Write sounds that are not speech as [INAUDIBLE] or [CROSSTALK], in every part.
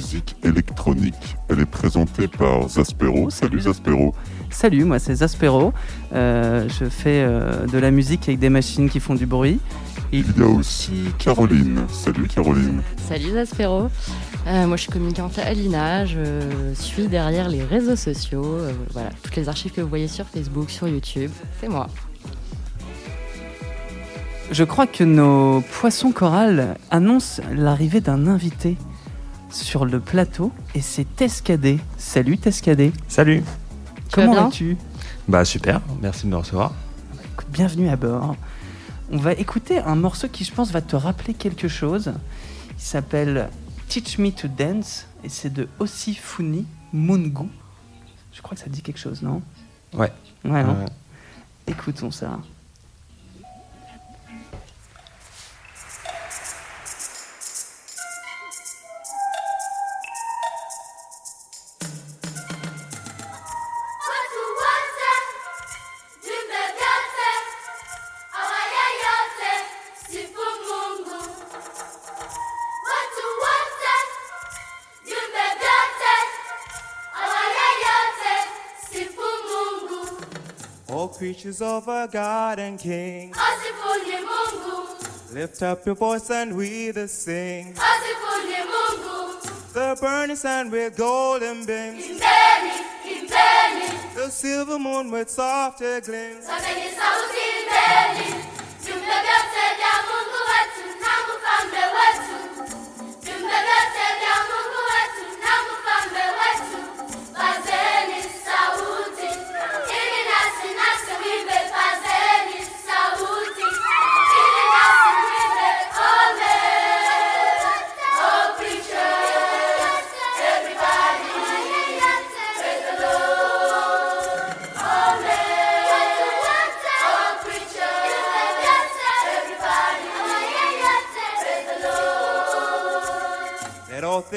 musique électronique. Elle est présentée par Zaspero. Salut Zaspero. Salut, moi c'est Zaspero. Euh, je fais euh, de la musique avec des machines qui font du bruit. Il y a aussi Caroline. Salut Caroline. Salut Zaspero. Euh, moi je suis communicante à Alina, je suis derrière les réseaux sociaux. euh, voilà, toutes les archives que vous voyez sur Facebook, sur YouTube, c'est moi. Je crois que nos poissons corales annoncent l'arrivée d'un invité sur le plateau et c'est Tescadé. Salut Tescadé. Salut. Comment vas-tu? Bah super, merci de me recevoir. Bienvenue à bord. On va écouter un morceau qui, je pense, va te rappeler quelque chose. Il s'appelle Teach Me to Dance et c'est de Osifuni Mungu. Je crois que ça te dit quelque chose, non? Ouais. Ouais, non? Euh, Écoutons ça. Creatures of our God and King, Mungu, lift up your voice and we the sing. Mungu. The burning sun with golden beams, the silver moon with softer gleams. sabeni sauti imbeni. Jumbe vyote Mungu wetu na mfalme wetu. Mungu wetu na mfalme wetu. Pazeni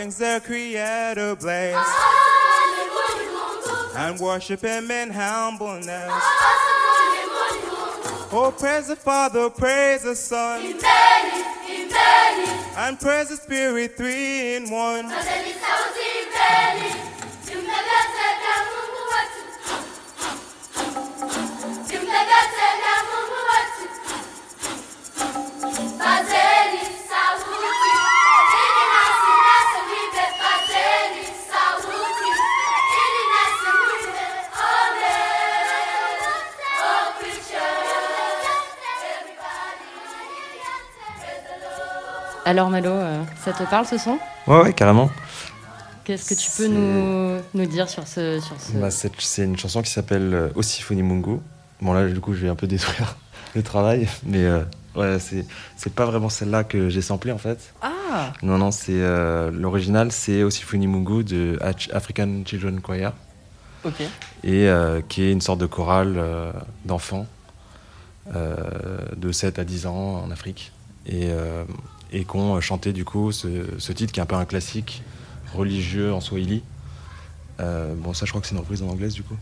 Things their creator bless and worship him in humbleness. Oh, praise the Father, praise the Son, and praise the Spirit, three in one. Alors Malo, euh, ça te parle ce son? Ouais, ouais, carrément. Qu'est-ce que tu peux nous, nous dire sur ce, sur ce... Bah, c'est une chanson qui s'appelle euh, Osifoni Mungu. Bon, là, du coup, je vais un peu [LAUGHS] détruire le travail, mais euh, ouais, c'est c'est pas vraiment celle-là que j'ai samplée en fait. Ah Non, non, c'est euh, l'original, c'est Osifoni Mungu de African Children Choir, Ok. et euh, qui est une sorte de chorale euh, d'enfants euh, de 7 à 10 ans en Afrique, et, euh, et qu'on chanté du coup ce, ce titre qui est un peu un classique religieux en Swahili. Euh, bon, ça, je crois que c'est une reprise en anglaise, du coup.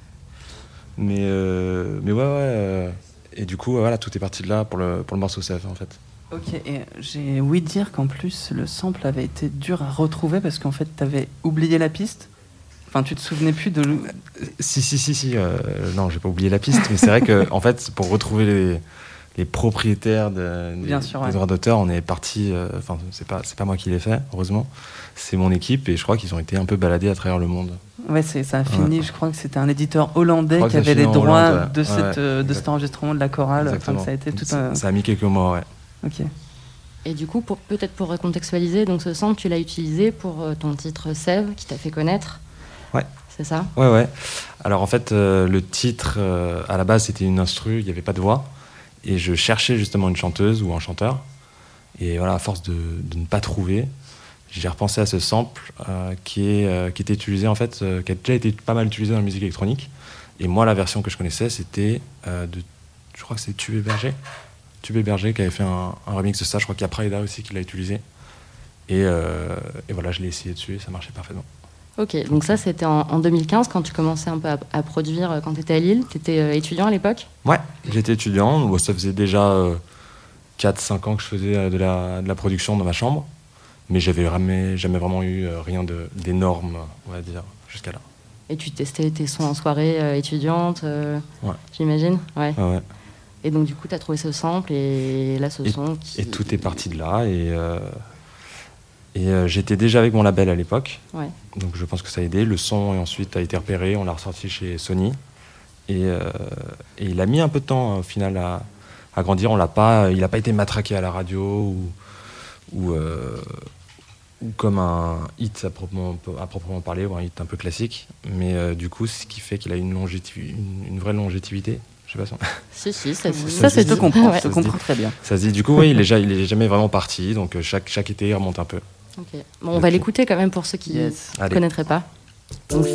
Mais, euh, mais ouais, ouais. euh, et du coup, voilà, tout est parti de là pour le, pour le morceau CF, en fait. Ok, et j'ai ouï dire qu'en plus le sample avait été dur à retrouver parce qu'en fait t'avais oublié la piste. Enfin, tu te souvenais plus de. Si, si, si, si. euh, non, j'ai pas oublié la piste, mais c'est vrai que, en fait, pour retrouver les, les propriétaires de- des, droits d'auteur, on est parti. euh, Enfin, c'est pas, c'est pas moi qui l'ai fait, heureusement. C'est mon équipe, et je crois qu'ils ont été un peu baladés à travers le monde. Ouais, c'est ça a fini. Je crois que c'était un éditeur hollandais qui avait a les droits Hollande, ouais. de, cette, Ouais, euh, de exact. cet enregistrement de la chorale. Enfin, ça a été tout ça, un. ça a mis quelques mois, ouais. Ok. Et du coup, pour peut-être pour recontextualiser, donc ce sample, tu l'as utilisé pour euh, ton titre Sève, qui t'a fait connaître. Ouais. C'est ça? Ouais, ouais. Alors en fait, euh, le titre, euh, à la base, c'était une instru, il n'y avait pas de voix. Et je cherchais justement une chanteuse ou un chanteur. Et voilà, à force de, ne pas trouver, j'ai repensé à ce sample euh, qui, est, euh, qui était utilisé, en fait, euh, qui a déjà été pas mal utilisé dans la musique électronique. Et moi, la version que je connaissais, c'était de. Je crois que c'est Tubé Berger. Tubé Berger qui avait fait un, remix de ça. Je crois qu'il y a Prida aussi qui l'a utilisé. Et, et voilà, je l'ai essayé dessus et ça marchait parfaitement. Ok, donc ça c'était en, en 2015 quand tu commençais un peu à, à produire euh, quand tu étais à Lille. Tu étais étudiant à l'époque? Ouais, j'étais étudiant, ça faisait déjà 4-5 ans que je faisais euh, de la, de la production dans ma chambre, mais j'avais jamais, jamais vraiment eu euh, rien d'énorme, on va dire, jusqu'à là. et tu testais tes sons en soirée euh, étudiante, euh, Ouais. j'imagine? Ouais. Et donc du coup tu as trouvé ce sample et là ce son qui... Et tout est parti de là, et, euh, et euh, j'étais déjà avec mon label à l'époque, Ouais. donc je pense que ça a aidé. Le son ensuite a été repéré, on l'a ressorti chez Sony, et, euh, et il a mis un peu de temps au final à, à grandir. On l'a pas, il n'a pas été matraqué à la radio ou, ou, euh, ou comme un hit à proprement, à proprement parler, ou un hit un peu classique. Mais euh, du coup, ce qui fait qu'il a une, une, une vraie longévité. Je sais pas si on- [LAUGHS] Si, si, ça. Ça, se Ouais. te Ça se dit. comprends très bien. Ça se dit, du coup, oui, il est, ja- il est jamais vraiment parti. Donc chaque, chaque été, il remonte un peu. Bon, on va l'écouter quand même pour ceux qui ne Yes. Connaîtraient pas. Donc.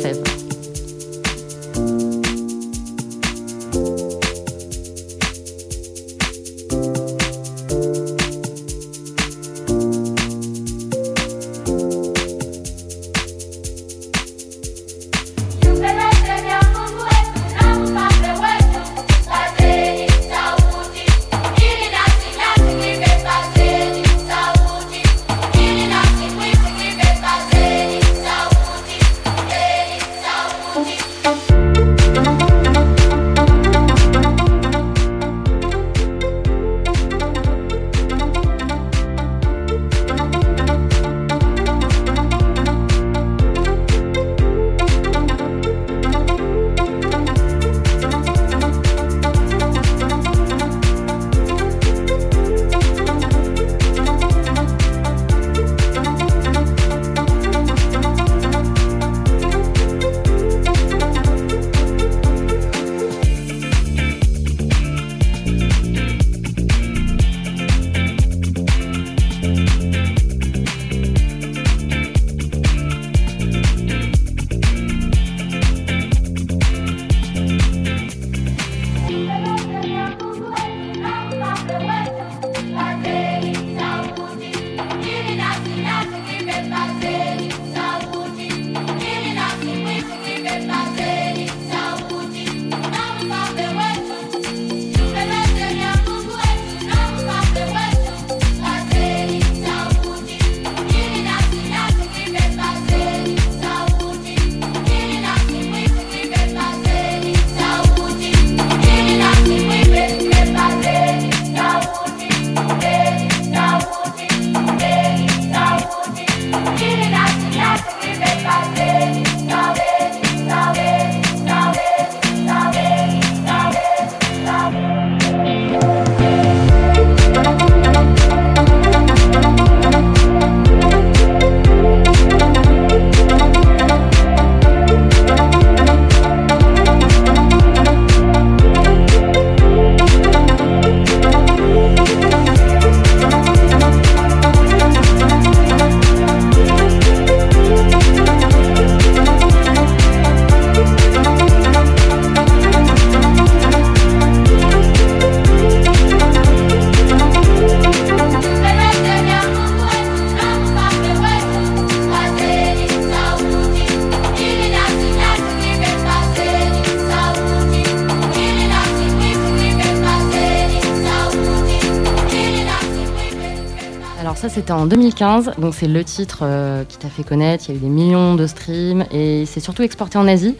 C'était en 2015, donc c'est le titre euh, qui t'a fait connaître, il y a eu des millions de streams et c'est surtout exporté en Asie,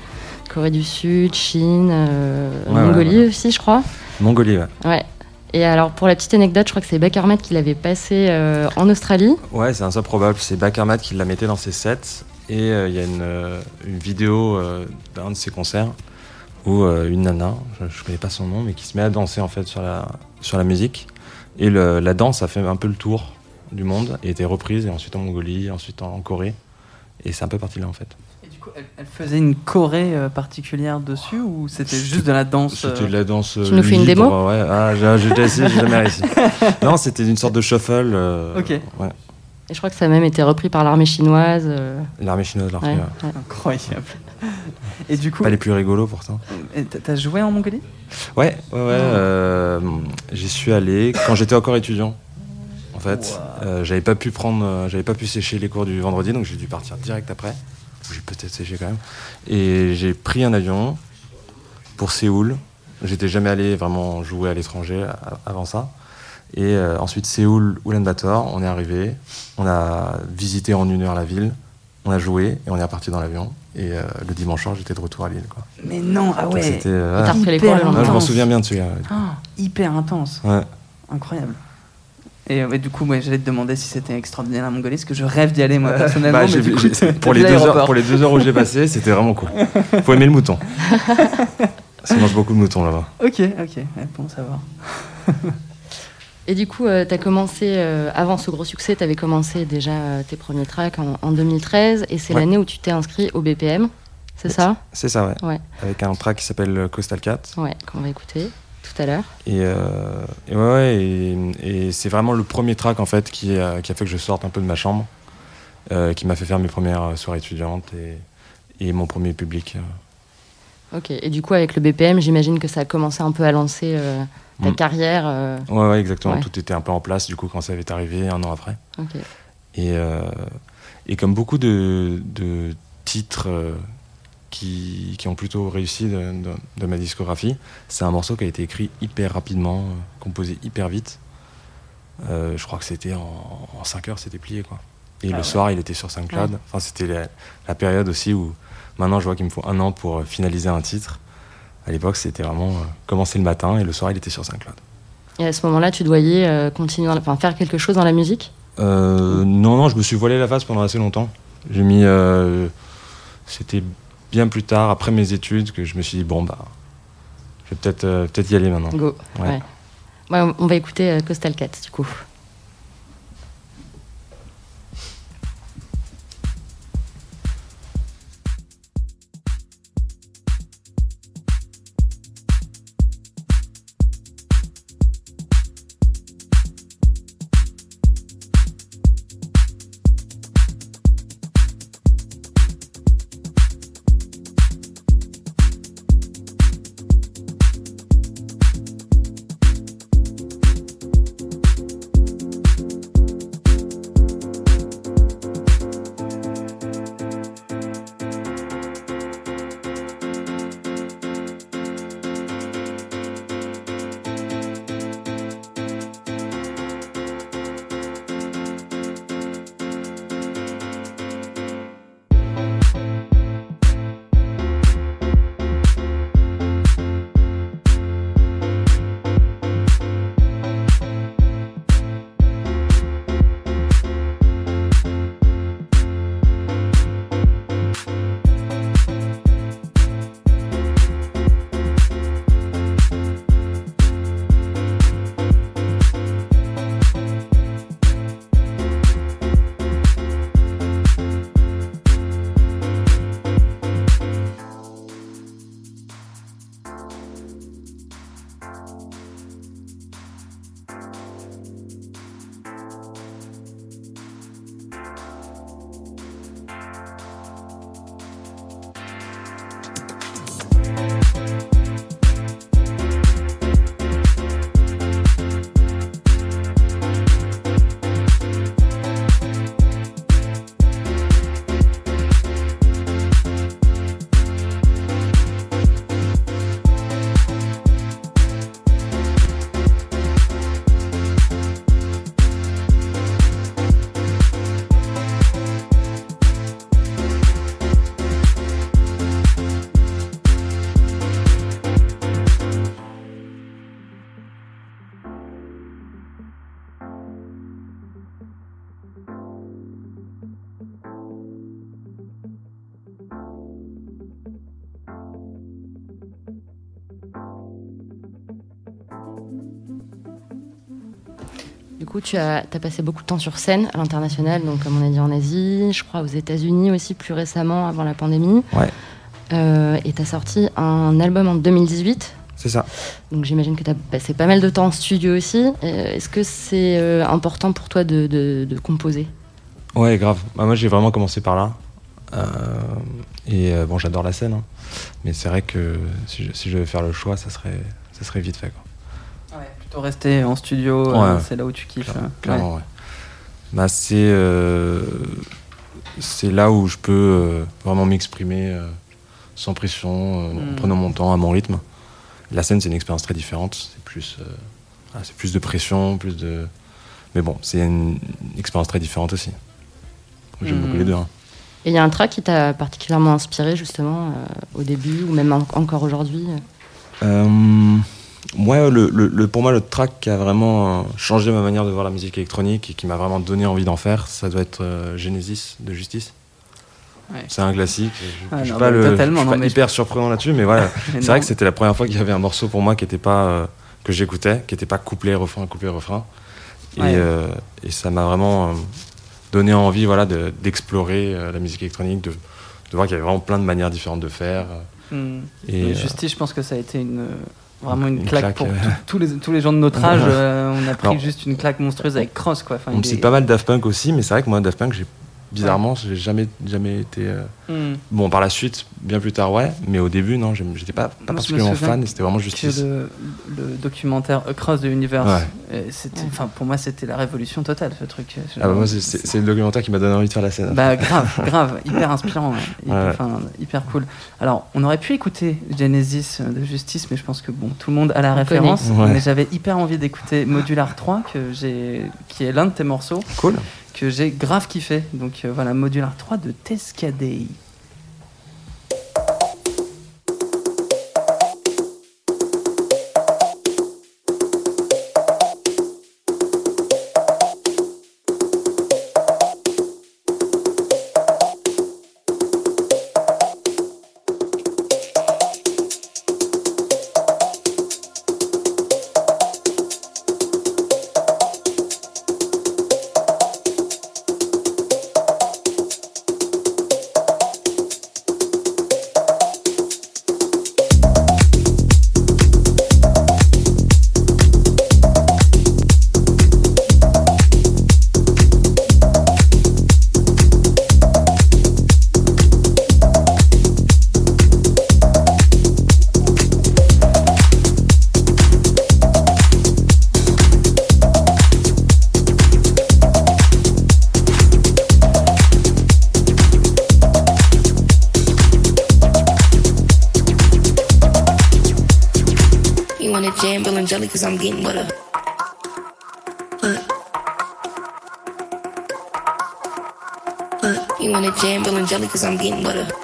Corée du Sud, Chine, euh, Ouais, Mongolie ouais. aussi je crois. Mongolie, ouais. Ouais. Et alors pour la petite anecdote, je crois que c'est Ahmed qui l'avait passé euh, en Australie. Ouais, c'est un ça probable. C'est Bakarmat qui l'a mettait dans ses sets. Et il y a une, une vidéo d'un de ses concerts où une nana, je, je connais pas son nom, mais qui se met à danser en fait sur la, sur la musique. Et le- la danse a fait un peu le tour du monde et était reprise et ensuite en Mongolie, ensuite en, en Corée. Et c'est un peu parti là en fait. Et du coup, elle, elle faisait une choré euh, particulière dessus ou c'était juste de la danse euh, C'était de la danse. Tu nous fais une démo Ouais, ah, j'ai déjà essayé, j'ai jamais réussi. [LAUGHS] Non, c'était une sorte de shuffle. euh, Ok. Ouais. Et je crois que ça a même été repris par l'armée chinoise. euh, L'armée chinoise l'a ouais, repris, ouais. ouais. Incroyable. Et du coup, Pas les plus rigolos pourtant. et t'as t'as joué en Mongolie? Ouais, ouais, ouais. euh, J'y suis allé quand j'étais encore étudiant. En fait. Wow. Euh, j'avais pas pu prendre, euh, j'avais pas pu sécher les cours du vendredi, donc j'ai dû partir direct après. J'ai peut-être séché quand même. Et j'ai pris un avion pour Séoul. J'étais jamais allé vraiment jouer à l'étranger a- avant ça. Et euh, ensuite Séoul, Ulaanbaatar, on est arrivé, on a visité en une heure la ville, on a joué et on est reparti dans l'avion. Et euh, le dimanche soir, j'étais de retour à Lille. Quoi. Mais non, ah ouais. C'était, euh, ouais. les Hyper cours Non, je m'en intense. souviens bien de celui-là. ouais. Ah, hyper intense. Ouais. Incroyable. Et ouais, du coup, moi, j'allais te demander si c'était extraordinaire la Mongolie, parce que je rêve d'y aller, moi, personnellement. Bah, mais j'ai- du coup, j'ai- t'as- pour, les deux heures, pour les deux heures où j'ai passé, c'était vraiment cool. Faut aimer le mouton. [LAUGHS] Ça mange beaucoup de moutons là-bas. Ok, ok, ouais, bon savoir. Et du coup, tu as commencé, euh, avant ce gros succès, tu avais commencé déjà euh, tes premiers tracks en, en 2013, et c'est Ouais. l'année où tu t'es inscrit au BPM, c'est ça? C'est ça, ouais. Ouais. Avec un track qui s'appelle Coastal Cat. Ouais, qu'on va écouter tout à l'heure. Et, euh, et ouais, ouais, et, et c'est vraiment le premier track en fait qui a, qui a fait que je sorte un peu de ma chambre, euh, qui m'a fait faire mes premières soirées étudiantes et, et mon premier public. euh. Ok, et du coup, avec le BPM, j'imagine que ça a commencé un peu à lancer euh, ta Mm. carrière. euh, Ouais, ouais, exactement. Ouais. Tout était un peu en place du coup quand ça avait arrivé un an après. Et, euh, et comme beaucoup de, de titres euh, qui, qui ont plutôt réussi de, de- de ma discographie, c'est un morceau qui a été écrit hyper rapidement, euh, composé hyper vite. Euh, je crois que c'était en, 5 heures, c'était plié. Quoi. Et le soir, il était sur SoundCloud. Ouais. Enfin, c'était la, la période aussi où maintenant je vois qu'il me faut un an pour euh, finaliser un titre. À l'époque, c'était vraiment euh, commencer le matin et le soir, il était sur SoundCloud. Et à ce moment-là, tu doyais continuer, enfin, faire quelque chose dans la musique? Non, non, je me suis voilé la face pendant assez longtemps. J'ai mis. C'était bien plus tard, après mes études, que je me suis dit, bon, bah. Je vais peut-être euh, peut-être y aller maintenant. Go. Ouais. On- va écouter euh, Coastal Cat, du coup. Tu as, as passé beaucoup de temps sur scène à l'international, donc comme on a dit en Asie, je crois aux États-Unis aussi plus récemment, avant la pandémie. Ouais. Euh, et tu as sorti un album en 2018. C'est ça. Donc j'imagine que tu as passé pas mal de temps en studio aussi. Euh, Est-ce que c'est euh, important pour toi de, de- de composer? Ouais, grave. Bah, moi, j'ai vraiment commencé par là. Et bon, j'adore la scène. hein. Mais c'est vrai que si je, si je devais faire le choix, ça serait, ça serait vite fait. Quoi. Plutôt rester en studio, euh, c'est là où tu kiffes. Claire- euh, Clairement, ouais. Bah, c'est euh, c'est là où je peux euh, vraiment m'exprimer euh, sans pression, euh, en Mm. prenant mon temps, à mon rythme. La scène, c'est une expérience très différente. C'est plus, euh, ah, c'est plus de pression, plus de. Mais bon, c'est une, une expérience très différente aussi. J'aime Mm. beaucoup les deux. hein. Et il y a un track qui t'a particulièrement inspiré justement euh, au début ou même en- encore aujourd'hui euh. Ouais, le, le- le- pour moi, le track qui a vraiment euh, changé ma manière de voir la musique électronique et qui m'a vraiment donné envie d'en faire, ça doit être euh, Genesis de Justice. Ouais. C'est un classique. Je, Ah je suis non, pas, mais le, je totalement, suis non, pas mais je- hyper surprenant là-dessus, mais voilà. [LAUGHS] C'est vrai que c'était la première fois qu'il y avait un morceau pour moi qui était pas euh, que j'écoutais, qui n'était pas couplet refrain couplet refrain, et, Ouais. euh, et ça m'a vraiment donné envie, voilà, de- d'explorer la musique électronique, de, de voir qu'il y avait vraiment plein de manières différentes de faire. Hmm. Et, euh, Justice, je pense que ça a été une, vraiment une, Une claque, claque, pour euh. tous- les, tous les gens de notre [LAUGHS] âge. euh, on a pris Alors, juste une claque monstrueuse avec Cross. Quoi. Enfin, On est- pas mal Daft Punk aussi, mais c'est vrai que moi, Daft Punk, j'ai bizarrement, j'ai jamais, jamais été. euh, Hmm. Bon, par la suite, bien plus tard, ouais, mais au début, non, j'étais pas, pas particulièrement fan, et c'était vraiment justice. le, le documentaire Across the Universe, Ouais. euh, c'était, enfin, pour moi, c'était la révolution totale, ce truc. Ah bah, moi, c'est- le documentaire qui m'a donné envie de faire la scène. Bah grave, grave, hyper inspirant, ouais. [LAUGHS] hyper, Ouais. cool. Alors, on aurait pu écouter Genesis euh, de Justice, mais je pense que bon, tout le monde a la On référence. Ouais. Mais j'avais hyper envie d'écouter Modular 3, que j'ai, qui est l'un de tes morceaux, Cool. Que j'ai grave kiffé. Donc euh, voilà, Modular 3 de Tescadei. Jam, Bill and Jelly, cause I'm getting with her. You wanna jam, Bill and Jelly, cause I'm getting her.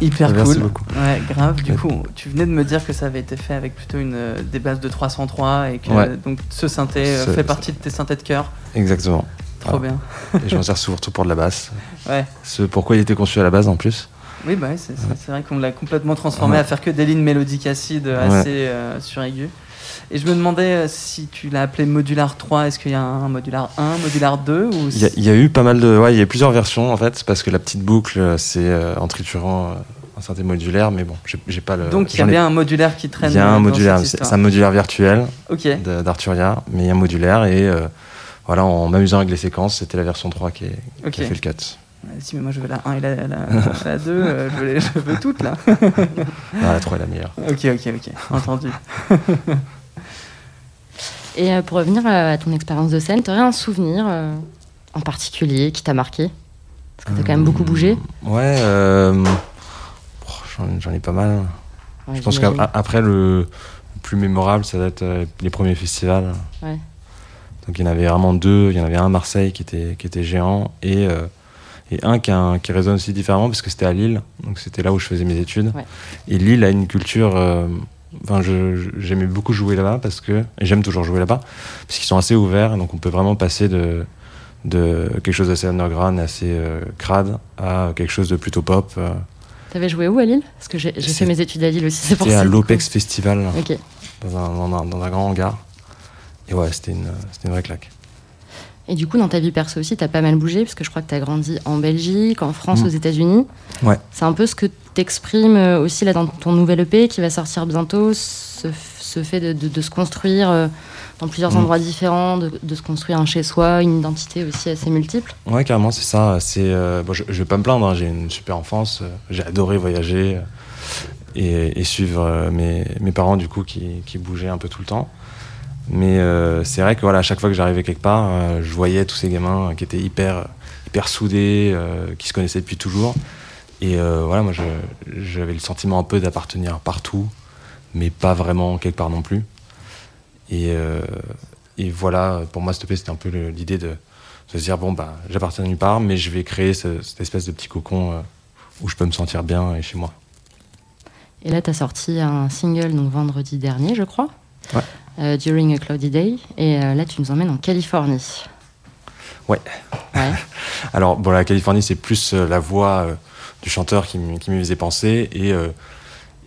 Hyper Merci cool. beaucoup. Ouais, grave. Du Ouais. coup, tu venais de me dire que ça avait été fait avec plutôt une, euh, des bases de 303 et que Ouais. donc ce synthé euh, fait partie de tes synthés de cœur. Exactement. Trop Voilà. bien. Et je m'en sers surtout pour de la basse. Ouais. Ce pourquoi il était conçu à la base en plus. Oui, bah ouais, c'est vrai qu'on l'a complètement transformé Ouais. à faire que des lignes mélodiques acides Ouais. assez euh, suraigus. Et je me demandais euh, si tu l'as appelé Modular 3, est-ce qu'il y a un Modular 1, Modular 2 ou Il y, a- il y a eu pas mal de. Ouais, il y a eu plusieurs versions en fait, parce que la petite boucle, euh, c'est euh, en triturant un synthé modulaire, mais bon, j'ai pas le. Donc il y a bien un modulaire qui traîne Il y a un modulaire, c'est un modulaire virtuel Ok, de- d'Arturia, mais il y a un modulaire et euh, voilà, en m'amusant avec les séquences, c'était la version 3 qui, est- ok. qui a fait le cut. Si, mais moi je veux la 1 et la, la, la 2, [LAUGHS] euh, je, veux les- je veux toutes là. Ah, la 3 est la meilleure. Ok, ok, ok, entendu. [LAUGHS] Et euh, pour revenir à ton expérience de scène, tu aurais un souvenir euh, en particulier qui t'a marqué? Parce que tu as quand même beaucoup bougé. Ouais, euh, oh, j'en ai pas mal. Ouais, Je pense qu'après, le, le plus mémorable, ça va être euh, les premiers festivals. Ouais. Donc il y en avait vraiment deux. Il y en avait un à Marseille qui était, qui était géant et, euh, et un qui, a un- qui résonne aussi différemment parce que c'était à Lille. Donc c'était là où je faisais mes études. Ouais. Et Lille a une culture. euh, Enfin, j'aimais beaucoup jouer là-bas parce que. Et j'aime toujours jouer là-bas parce qu'ils sont assez ouverts. Donc on peut vraiment passer de, de quelque chose d'assez underground, assez euh, crade à quelque chose de plutôt pop. euh. T'avais joué où à Lille? Parce que j'ai fait mes études à Lille aussi, c'est pour C'était ça. à du coup. l'Opex Festival. Ok. dans un, dans un- dans un grand hangar. Et ouais, c'était une, c'était une vraie claque. Et du coup, dans ta vie perso aussi, t'as pas mal bougé, parce que je crois que t'as grandi en Belgique, en France, Mm. aux États-Unis. Ouais. C'est un peu ce que t'exprimes euh, aussi là dans ton nouvel EP qui va sortir bientôt, ce, ce fait de, de- de se construire euh, dans plusieurs Mm. endroits différents, de, de se construire un chez-soi, une identité aussi assez multiple. Ouais, carrément, c'est ça. C'est, euh, bon, je, je vais pas me plaindre, hein, j'ai une super enfance. J'ai adoré voyager et, et suivre mes, mes parents, du coup, qui, qui bougeaient un peu tout le temps. Mais euh, c'est vrai que voilà, à chaque fois que j'arrivais quelque part, euh, je voyais tous ces gamins qui étaient hyper, hyper soudés, qui se connaissaient depuis toujours. Et euh, voilà, moi, j'avais le sentiment un peu d'appartenir partout, mais pas vraiment quelque part non plus. Et, euh, et voilà, pour moi, s'il te plaît, c'était un peu l'idée de, de se dire bon, bah, j'appartiens nulle part, mais je vais créer ce- cette espèce de petit cocon euh, où je peux me sentir bien et chez moi. Et là, t'as sorti un single donc vendredi dernier, je crois, Ouais. euh, During a Cloudy Day. Et euh, là, tu nous emmènes en Californie. Ouais. Ouais. [LAUGHS] Alors, bon, la Californie, c'est plus euh, la voix euh, du chanteur qui, m- qui m'y faisait penser. Et, euh,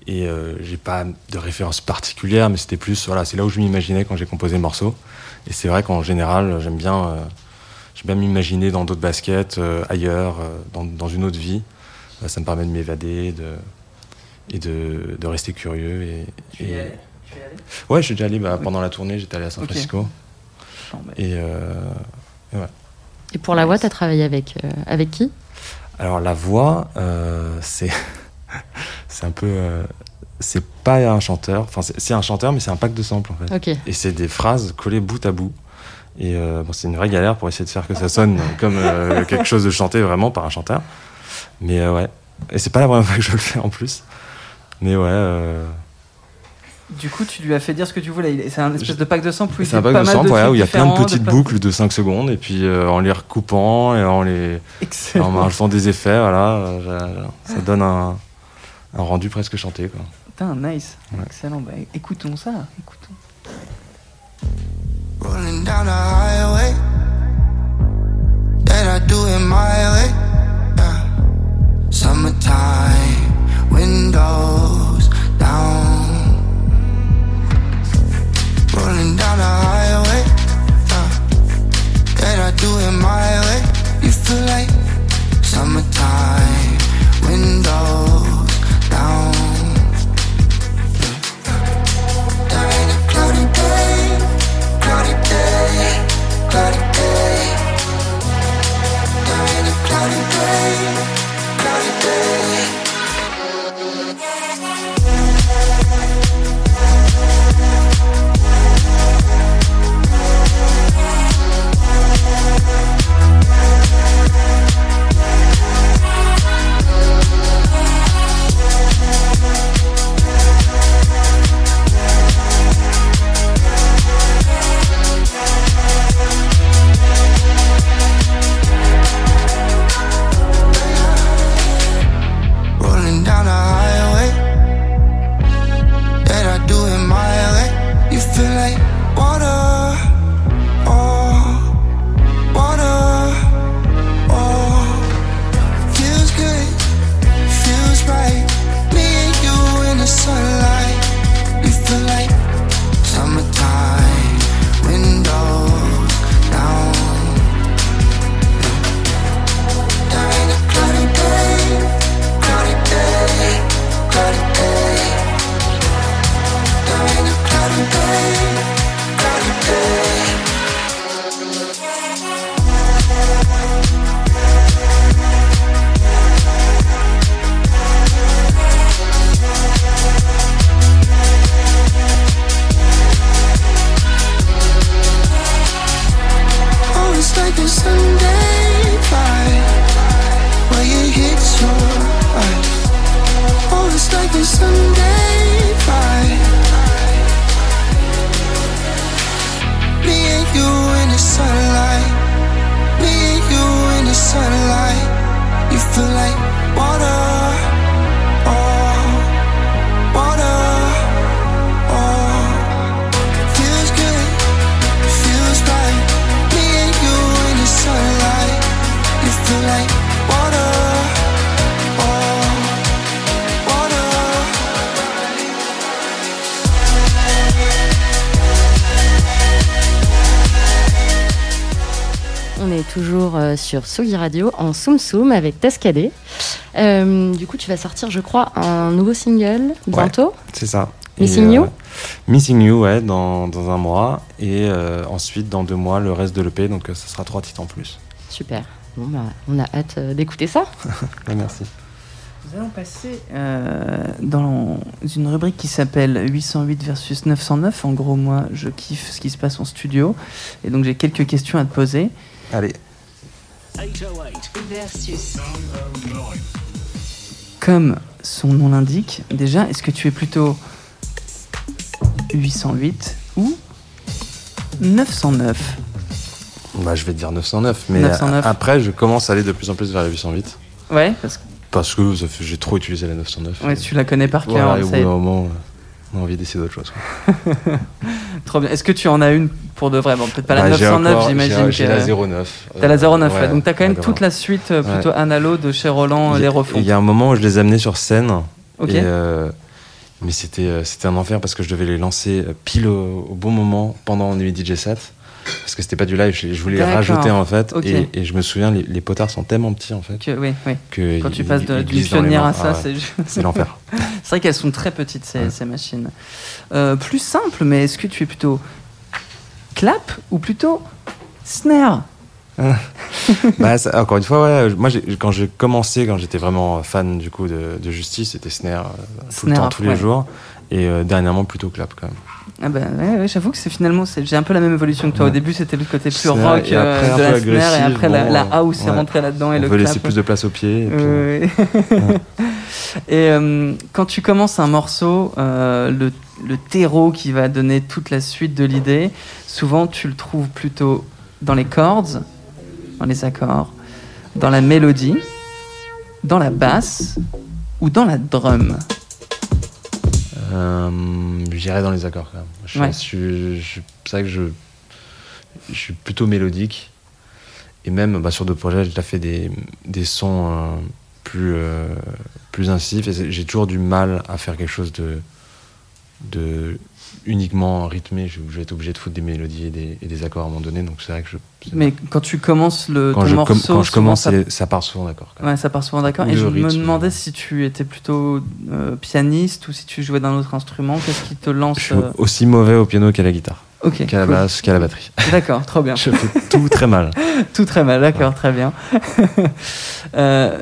et euh, j'ai pas de référence particulière, mais c'était plus, voilà, c'est là où je m'imaginais quand j'ai composé le morceau. Et c'est vrai qu'en général, j'aime bien, euh, j'aime bien m'imaginer dans d'autres baskets, euh, ailleurs, euh, dans, dans une autre vie. Ça me permet de m'évader de, et de, de rester curieux. Et, Tu y et- es allé? Tu allé? Ouais, je suis déjà allé bah, pendant la tournée, j'étais allé à San. Francisco. Non, mais- Et euh, Et pour la voix, t'as travaillé avec, euh, avec qui? Alors la voix, euh, c'est [LAUGHS] c'est un peu, euh, c'est pas un chanteur. Enfin, c'est- un chanteur, mais c'est un pack de samples en fait. Ok. Et c'est des phrases collées bout à bout. Et euh, bon, c'est une vraie galère pour essayer de faire que ça sonne [LAUGHS] comme quelque chose de chanté vraiment par un chanteur. Mais ouais. Et c'est pas la première fois que je le fais en plus. Mais ouais. Du coup, tu lui as fait dire ce que tu voulais. C'est un espèce de pack de samples C'est un pack pas de mal samples ouais, où il y a plein de petites plein- boucles de 5 secondes. Et puis euh, en les recoupant et en les. Excellent. en rajoutant des effets, voilà, euh, ça ça donne un, un rendu presque chanté. Quoi. Putain, nice. Ouais. Excellent. Bah, écoutons ça. Écoutons. Rolling down the highway. That I do it my way. Yeah. Summertime, windows down. The highway. Uh, that I do it my way. You feel like summertime, windows down. A cloudy day. Cloudy day, cloudy day. A cloudy day, cloudy day. Toujours euh, sur Sogi Radio en Soum Soum avec Tascadé. Euh, du coup, tu vas sortir, je crois, un nouveau single bientôt. C'est ça. Missing Et, You euh, Missing You, ouais, dans, dans un mois. Et euh, ensuite, dans deux mois, le reste de l'EP. Donc, ça sera trois titres en plus. Super. Bon, bah, on a hâte d'écouter ça. [LAUGHS] Ouais, merci. Nous allons passer euh, dans une rubrique qui s'appelle 808 versus 909. En gros, moi, je kiffe ce qui se passe en studio. Et donc, j'ai quelques questions à te poser. Allez. Comme son nom l'indique, déjà, est-ce que tu es plutôt 808 ou 909 Bah, je vais te dire 909. Mais 909. a- après, je commence à aller de plus en plus vers les 808. Ouais, parce que Parce que j'ai trop utilisé la 909. ouais, tu la connais par cœur. Voilà, et au ça bout y est. d'un moment, on a envie d'essayer d'autre chose. quoi. [LAUGHS] Trop bien. Est-ce que tu en as une pour de vrai? Bon, peut-être pas la Bah, j'ai 909, encore- j'imagine. j'ai- la 09. T'as la 09, Euh, ouais. donc t'as quand même toute la suite euh, plutôt Ouais. analo de chez Roland, Il y les a- refonds. Il y a un moment où je les amenais sur scène. Ok. Et, euh, mais c'était euh, un enfer parce que je devais les lancer euh, pile au, au bon moment pendant mes DJ sets. Parce que c'était pas du live, je, je voulais les rajouter en fait. Et, et je me souviens, les, les potards sont tellement petits en fait. Que- oui, oui. Que Quand tu passes de- pionnière mains. à ça, Ah c'est C'est l'enfer. [LAUGHS] C'est vrai qu'elles sont très petites ces, Ouais. ces machines. Euh, plus simple, mais est-ce que tu es plutôt clap ou plutôt snare Bah, ça- encore une fois, ouais, moi quand j'ai commencé, quand j'étais vraiment fan du coup de, de Justice, c'était Snare euh, tout le temps, tous ouais. les jours. Et euh, dernièrement plutôt Clap quand même. Ah bah ouais, ouais, j'avoue que c'est finalement c'est- j'ai un peu la même évolution que toi. Au début c'était le côté plus rock et euh, après de peu la snare et agressif, après la, bon, la euh, house est rentrée là-dedans et On le veut clap. laisser plus de place aux pieds. et puis, Euh, [LAUGHS] et euh, quand tu commences un morceau, euh, le, le terreau qui va donner toute la suite de l'idée, souvent tu le trouves plutôt dans les cordes, dans les accords, dans la mélodie, dans la basse ou dans la drum. Euh, J'irais dans les accords quand même. Je, Ouais. je suis- je- c'est vrai que je, je suis plutôt mélodique. Et même bah, sur d'autres projets, j'ai déjà fait des, des sons euh, plus, euh, plus incisifs. Et j'ai toujours du mal à faire quelque chose de, de uniquement rythmé. Je, je vais être obligé de foutre des mélodies et des, et des accords à un moment donné. Donc c'est vrai que je. Mais quand tu commences le quand, ton je, com- morceau, quand je commence, ça, part souvent d'accord. ouais, ça part souvent d'accord. Et je me demandais si tu étais plutôt euh, pianiste ou si tu jouais d'un autre instrument. Qu'est-ce qui te lance Je suis euh, aussi mauvais au piano qu'à la guitare, qu'à la cool. basse, qu'à la batterie. D'accord, trop bien. [LAUGHS] Je fais tout très mal. [LAUGHS] Tout très mal, d'accord, très bien. [LAUGHS] Euh,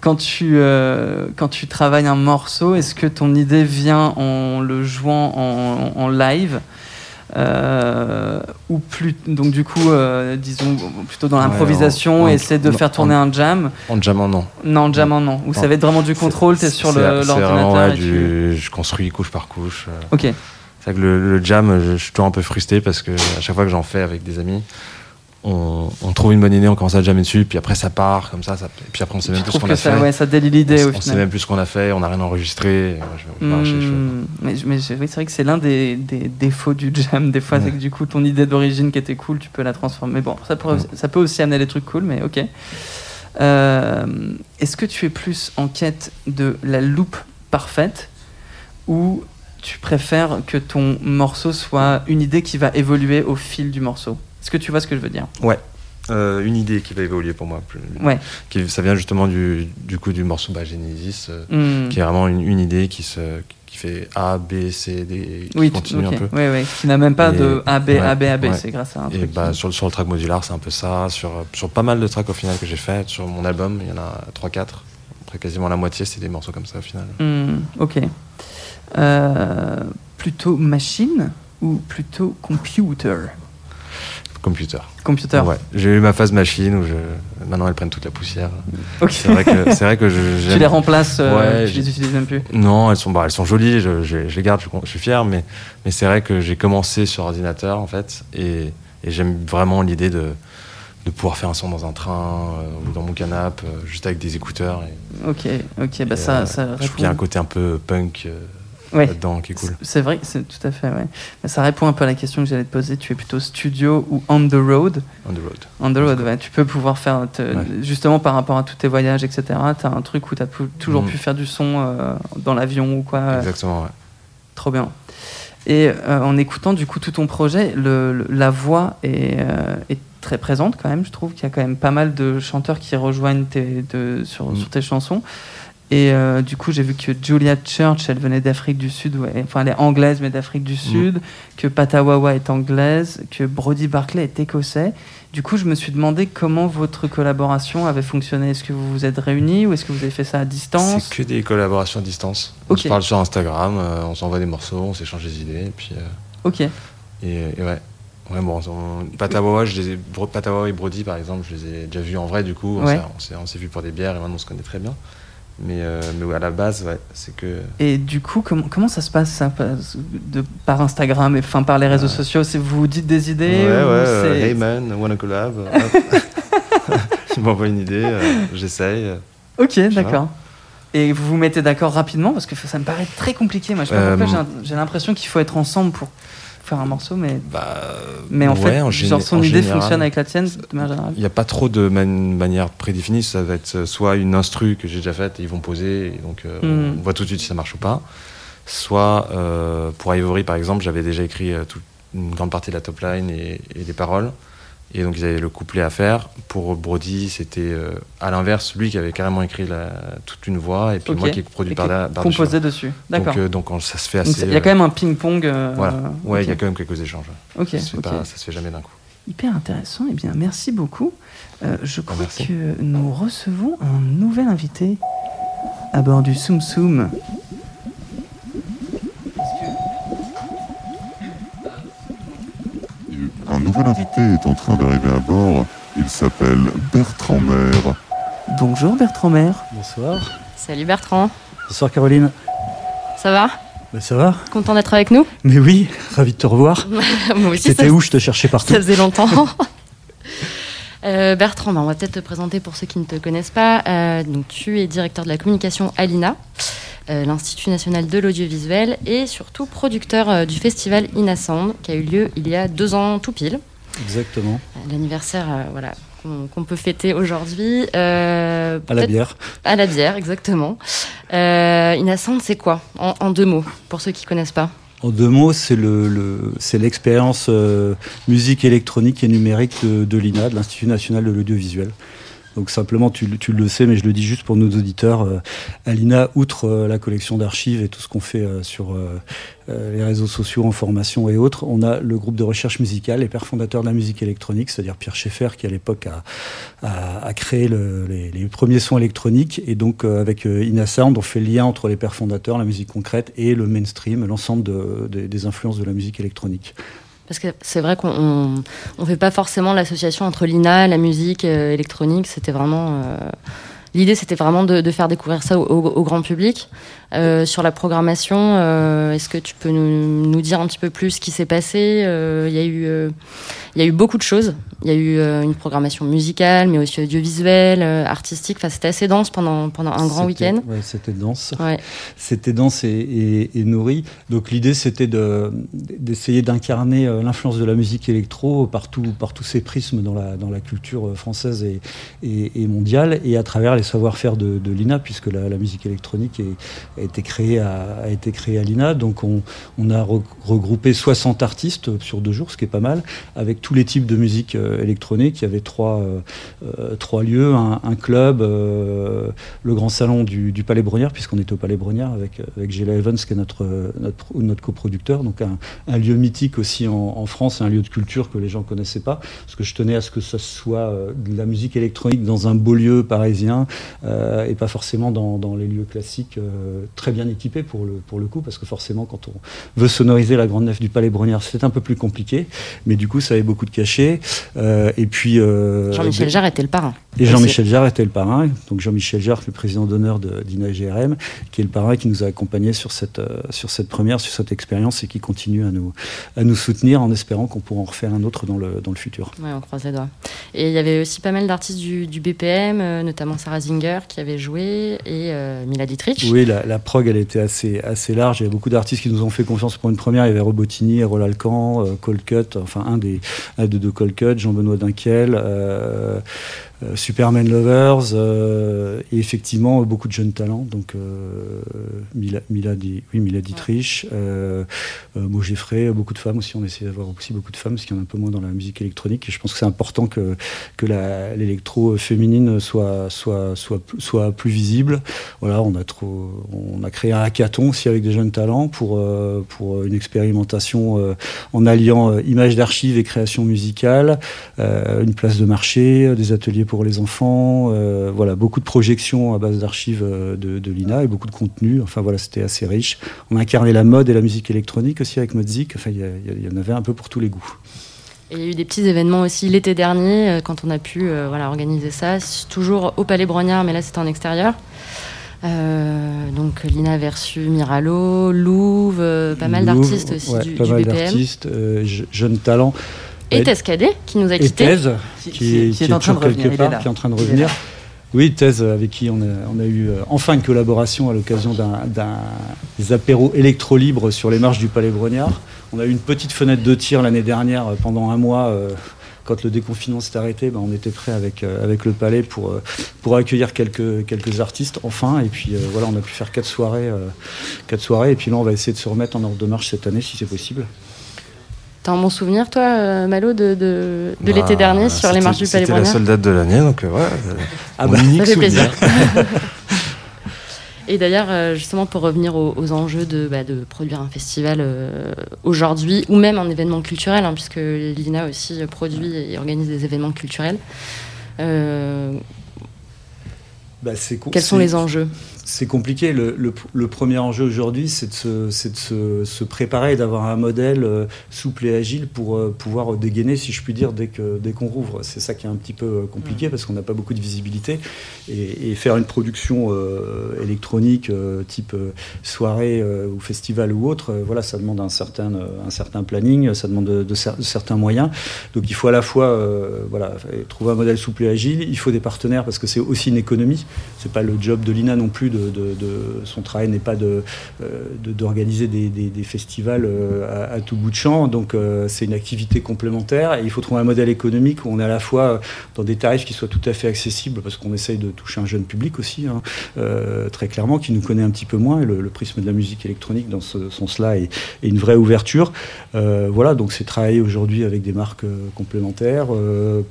quand, tu, euh, quand tu travailles un morceau, est-ce que ton idée vient en le jouant en, en live euh, ou plus donc du coup euh, disons plutôt dans Ouais, l'improvisation et essayer de faire tourner un jam En jamant, non. non en jamant non ou ça Non. va être vraiment du contrôle t'es sur l'ordinateur ouais, tu- Je construis couche par couche. ok C'est vrai que le, le jam, je, je suis toujours un peu frustré parce que à chaque fois que j'en fais avec des amis, on, on trouve une bonne idée, on commence à jammer dessus, puis après ça part comme ça, ça et puis après on sait même plus ce qu'on a ça, fait. ouais, ça délie l'idée on, au on sait final même plus ce qu'on a fait, on n'a rien enregistré. je. Hmm, mais mais c'est oui, c'est vrai que c'est l'un des, des défauts du jam. Des fois, Ouais. c'est que du coup, ton idée d'origine qui était cool, tu peux la transformer. Mais bon, ça peut, Ouais. ça peut aussi amener des trucs cool, mais ok. Euh, Est-ce que tu es plus en quête de la loupe parfaite ou tu préfères que ton morceau soit une idée qui va évoluer au fil du morceau? Est-ce que tu vois ce que je veux dire Euh, une idée qui va évoluer pour moi. plus- Ouais. Qui, ça vient justement du, du coup du morceau bah, Genesis, euh, Hmm. qui est vraiment une, une idée qui, se, qui fait A, B, C, D, et qui Oui, continue un peu. Ouais, ouais, qui n'a même pas Et- de A, B, ouais, A, B, A, B. ouais. C'est grâce à un Et truc. bah, qui- sur, sur le track modulaire, c'est un peu ça. Sur, sur pas mal de tracks au final que j'ai fait, sur mon album, il y en a 3-4. Après, quasiment la moitié, c'est des morceaux comme ça au final. Hmm, ok. Euh, plutôt machine ou plutôt computer? Computer. Computer. Ouais. J'ai eu ma phase machine où je... maintenant elles prennent toute la poussière. Ok. C'est vrai que, c'est vrai que je. [LAUGHS] Tu les remplaces, euh, Ouais, tu les utilises même plus. Non, elles sont, bah, elles sont jolies, je, je- je les garde, je, je suis fier, mais, mais c'est vrai que j'ai commencé sur ordinateur en fait, et, et j'aime vraiment l'idée de, de pouvoir faire un son dans un train euh, ou dans mon canapé, euh, juste avec des écouteurs. Et, Ok, ok, bah ça, euh, ça je trouve qu'il y a un côté un peu punk. Euh, Ouais. là-dedans qui est cool. C'est vrai, c'est tout à fait, ouais. Mais ça répond un peu à la question que j'allais te poser. Tu es plutôt studio ou on the road? On the road. On the road, ouais. Tu peux pouvoir faire, te- justement par rapport à tous tes voyages, etc. Tu as un truc où tu as toujours Mhm. pu faire du son euh, dans l'avion ou quoi. euh, Exactement, ouais. Trop bien. Et euh, en écoutant du coup tout ton projet, le, le- la voix est, euh, est très présente quand même. Je trouve qu'il y a quand même pas mal de chanteurs qui rejoignent tes, de- sur, Mm. sur tes chansons. Et euh, du coup, j'ai vu que Julia Church, elle venait d'Afrique du Sud, ouais. enfin elle est anglaise mais d'Afrique du Sud, que Patawawa est anglaise, que Brody Barclay est écossais. Du coup, je me suis demandé comment votre collaboration avait fonctionné. Est-ce que vous vous êtes réunis ou est-ce que vous avez fait ça à distance? C'est que des collaborations à distance. On se parle sur Instagram, euh, on s'envoie des morceaux, on s'échange des idées, et puis. euh, Ok. et, et ouais. Ouais, bon, on- Patawawa, je les ai, Bro- Patawawa et Brody, par exemple, je les ai déjà vus en vrai, du coup. Ouais. on s'est vus pour des bières et maintenant on se connaît très bien. Mais, euh, mais ouais, à la base, ouais, c'est que. Et du coup, comment, comment ça se passe ça, de, par Instagram et enfin par les réseaux sociaux C'est vous vous dites des idées Ouais, ouais, ou euh, c'est- hey man, wanna collab. Il [LAUGHS] m'envoie une idée, euh, j'essaye. euh. Ok, d'accord. Et vous vous mettez d'accord rapidement parce que ça me paraît très compliqué. Moi, je Euh, j'ai l'impression qu'il faut être ensemble pour faire un morceau, mais Bah, mais en ouais, fait, en genre son en idée général, fonctionne avec la tienne de manière générale. Il n'y a pas trop de man- manière prédéfinie. Ça va être euh, soit une instru que j'ai déjà faite et ils vont poser, et donc euh, on voit tout de suite si ça marche ou pas. Soit euh, pour Ivory, par exemple, j'avais déjà écrit euh, une grande partie de la top line et, et des paroles. Et donc ils avaient le couplet à faire. Pour Brody, c'était euh, à l'inverse, lui qui avait carrément écrit la- toute une voix et puis moi qui ai produit Et par, là- par composé dessus. D'accord. Donc, euh, donc on- ça se fait assez. Il y a quand euh, même un ping-pong. euh, Voilà. Ouais, il y a quand même quelques échanges. Ok, ça, se pas- ça se fait jamais d'un coup. Hyper intéressant. Eh bien, merci beaucoup. Je crois merci. que nous recevons un nouvel invité à bord du Soum Soum. Un nouvel invité est en train d'arriver à bord. Il s'appelle Bertrand Maire. Bonjour Bertrand Maire. Bonsoir. Salut Bertrand, Bonsoir Caroline. ça va? Ben, ça va Content d'être avec nous? Mais oui, ravi de te revoir. [LAUGHS] Moi aussi, ça, T'étais où? Je te cherchais partout. ça faisait longtemps. [LAUGHS] Euh, Bertrand, ben, on va peut-être te présenter pour ceux qui ne te connaissent pas. Euh, donc, tu es directeur de la communication à l'INA, euh, l'Institut national de l'audiovisuel, et surtout producteur du festival INASAND, qui a eu lieu il y a deux ans tout pile. Exactement. L'anniversaire voilà, qu'on peut fêter aujourd'hui. À la bière. À la bière, exactement. INASAND, c'est quoi en, en deux mots, pour ceux qui connaissent pas? En deux mots, c'est le, le- c'est l'expérience euh, musique électronique et numérique de, de l'INA, de l'Institut national de l'audiovisuel. Donc simplement, tu, le- sais, mais je le dis juste pour nos auditeurs, euh, à l'INA, outre euh, la collection d'archives et tout ce qu'on fait euh, sur les réseaux sociaux en formation et autres, on a le groupe de recherche musicale, les pères fondateurs de la musique électronique, c'est-à-dire Pierre Schaeffer qui à l'époque a, a, créé le- les, premiers sons électroniques et donc avec Ina Sound, on fait le lien entre les pères fondateurs, la musique concrète et le mainstream, l'ensemble de- de- des influences de la musique électronique. Parce que c'est vrai qu'on on, on fait pas forcément l'association entre l'INA, la musique euh, électronique. C'était vraiment euh, l'idée, c'était vraiment de, faire découvrir ça au grand public. Euh, sur la programmation, euh, est-ce que tu peux nous, nous dire un petit peu plus ce qui s'est passé Euh, Il y a eu, il y a eu beaucoup de choses. Il y a eu une programmation musicale, mais aussi audiovisuelle, artistique. Enfin, c'était assez dense pendant pendant un grand week-end. ouais, c'était dense. Ouais. C'était dense et, et- et nourri. Donc l'idée, c'était de- d'essayer d'incarner l'influence de la musique électro par, tout- par tous ces prismes dans la, dans la culture française et, mondiale, et à travers les savoir-faire de, de l'INA, puisque la, la musique électronique est- été créée à, a été créée à l'INA. Donc on, on a re- regroupé 60 artistes sur deux jours, ce qui est pas mal, avec tous les types de musique euh, électronique. Il y avait trois, euh, euh, trois lieux, un, club, le grand salon du, du Palais Brongniart, puisqu'on était au Palais Brongniart avec, avec Géla Evans, qui est notre, notre, notre coproducteur. Donc un, lieu mythique aussi en, en France, un lieu de culture que les gens connaissaient pas, parce que je tenais à ce que ça soit de la musique électronique dans un beau lieu parisien et pas forcément dans, dans les lieux classiques très bien équipés pour le, pour le coup, parce que forcément quand on veut sonoriser la grande nef du Palais Brongniart, c'est un peu plus compliqué, mais du coup ça avait beaucoup de cachets. Euh, et puis euh, Jean-Michel Jarre était le parrain. et Jean-Michel Jarre était le parrain, donc Jean-Michel Jarre, le président d'honneur de d'INA GRM, qui est le parrain qui nous a accompagnés sur cette, euh, sur cette première, sur cette expérience et qui continue à nous, à nous soutenir en espérant qu'on pourra en refaire un autre dans le, dans le futur. Ouais, on croise les doigts. Et il y avait aussi pas mal d'artistes du, du BPM, notamment Sarah Mazinger qui avait joué et Mila Dietrich. Oui, la, la prog, elle était assez, assez large. Il y a beaucoup d'artistes qui nous ont fait confiance pour une première. Il y avait Robotini, Errol Alcan, euh, Cold Cut, enfin un des, un des deux Jean-Benoît euh, euh, Superman Lovers, euh, et effectivement beaucoup de jeunes talents. Donc euh, Mila, Mila, Di- oui, Mila Dietrich, euh, euh, Mo Geffray, beaucoup de femmes aussi. On essaie d'avoir aussi beaucoup de femmes, parce qu'il y en a un peu moins dans la musique électronique. Et je pense que c'est important que, que l'électro féminine soit, soit, soit, soit plus visible. Voilà, on a, trop, on a créé un hackathon aussi avec des jeunes talents pour, euh, pour une expérimentation euh, en alliant euh, images d'archives et création musicale, euh, une place de marché, euh, des ateliers pour les enfants, euh, voilà, beaucoup de projections à base d'archives euh, de, de l'INA et beaucoup de contenu. Enfin voilà, c'était assez riche. On a incarné la mode et la musique électronique aussi avec Modzik. Enfin, il y, en avait un peu pour tous les goûts. Et il y a eu des petits événements aussi l'été dernier, euh, quand on a pu euh, voilà, organiser ça, toujours au Palais Brognard, mais là c'était en extérieur. Euh, donc Lina reçu Miralo, Louvre, pas mal d'artistes aussi ouais, du, pas du mal BPM. d'artistes, euh, je- jeunes talents. Et Tess Cadet, qui nous a et quittés. Thèse, Qui- qui, qui- est, qui est en train de toujours revenir, quelque part, qui est en train de revenir. Oui, Thèse, avec qui on a, on a eu euh, enfin une collaboration à l'occasion d'un, des apéros électro-libres sur les marches du Palais Brognard. On a eu une petite fenêtre de tir l'année dernière euh, pendant un mois. euh, quand le déconfinement s'est arrêté, ben, on était prêt avec, euh, avec le Palais pour, euh, pour accueillir quelques, quelques artistes, enfin. Et puis euh, voilà, on a pu faire quatre soirées, euh, quatre soirées. Et puis là, on va essayer de se remettre en ordre de marche cette année, si c'est possible. T'as un bon souvenir, toi, euh, Malo, de, de, de Bah, l'été dernier sur les marches du Palais C'était la seule date de l'année, donc euh, ouais. euh, Ah mon bah, unique Ça fait plaisir. [LAUGHS] Et d'ailleurs, justement, pour revenir aux, aux enjeux de, bah, de produire un festival euh, aujourd'hui, ou même un événement culturel, hein, puisque l'INA aussi produit et organise des événements culturels, euh, Bah, quels sont les enjeux? C'est compliqué. Le, le- le premier enjeu aujourd'hui, c'est de, se, c'est de se, se préparer et d'avoir un modèle euh, souple et agile pour euh, pouvoir dégainer, si je puis dire, dès que dès qu'on rouvre. C'est ça qui est un petit peu euh, compliqué parce qu'on n'a pas beaucoup de visibilité. Et, et faire une production euh, électronique euh, type soirée euh, ou festival ou autre, voilà, ça demande un certain, un certain planning, ça demande de, de cer- de certains moyens. Donc il faut à la fois euh, voilà, trouver un modèle souple et agile, il faut des partenaires parce que c'est aussi une économie. C'est pas le job de l'INA non plus. De, son travail n'est pas de, euh, d'organiser des, festivals euh, à, tout bout de champ. Donc euh, c'est une activité complémentaire et il faut trouver un modèle économique où on est à la fois dans des tarifs qui soient tout à fait accessibles parce qu'on essaye de toucher un jeune public aussi, hein, très clairement, qui nous connaît un petit peu moins. Le, prisme de la musique électronique dans ce sens-là est, une vraie ouverture. Voilà, donc c'est travailler aujourd'hui avec des marques complémentaires,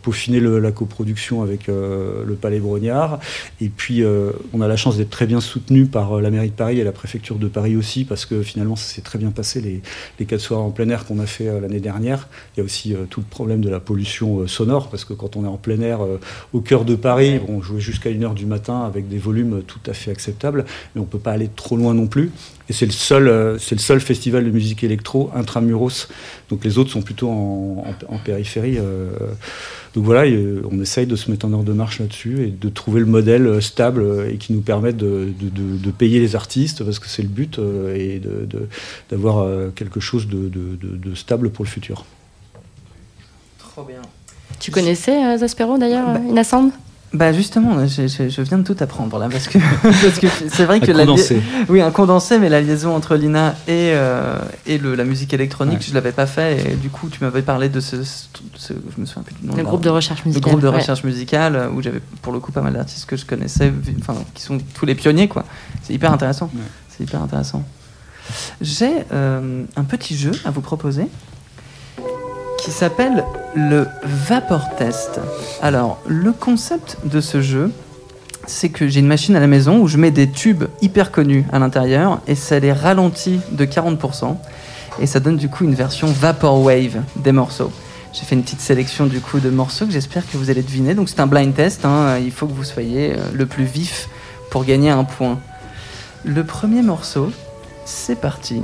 peaufiner la coproduction avec le Palais Brognard. Et puis, euh, on a la chance d'être très bien soutenu par euh, la mairie de Paris et la préfecture de Paris aussi, parce que finalement, ça s'est très bien passé les, les quatre soirées en plein air qu'on a fait euh, l'année dernière. Il y a aussi tout le problème de la pollution sonore, parce que quand on est en plein air au cœur de Paris, on jouait jusqu'à 1h du matin avec des volumes tout à fait acceptables, mais on ne peut pas aller trop loin non plus. Et c'est le seul, euh, c'est le seul festival de musique électro intramuros. Donc les autres sont plutôt en, en- en périphérie. euh. donc voilà, euh, on essaye de se mettre en ordre de marche là-dessus et de trouver le modèle stable et qui nous permette de, de- de- de payer les artistes parce que c'est le but et de- de- d'avoir quelque chose de, de- de- de stable pour le futur. Trop bien. Tu connaissais euh, Zaspero d'ailleurs, Bah, Inassand Bah justement, je, je- je viens de tout apprendre là parce que [LAUGHS] parce que c'est vrai que Un la condensé. oui un condensé, mais la liaison entre l'INA et euh, et le, la musique électronique, Ouais. je l'avais pas fait et du coup tu m'avais parlé de ce, ce- je me souviens plus du nom. Le de groupe de recherche le musicale. groupe de ouais. recherche musicale euh, où j'avais pour le coup pas mal d'artistes que je connaissais, enfin qui sont tous les pionniers quoi. C'est hyper intéressant. Ouais. C'est hyper intéressant. J'ai euh, un petit jeu à vous proposer qui s'appelle le Vapor Test. Alors, le concept de ce jeu, c'est que j'ai une machine à la maison où je mets des tubes hyper connus à l'intérieur et ça les ralentit de 40%. Et ça donne du coup une version Vaporwave des morceaux. J'ai fait une petite sélection du coup de morceaux que j'espère que vous allez deviner. Donc c'est un blind test, hein. il faut que vous soyez euh, le plus vif pour gagner un point. Le premier morceau, c'est parti.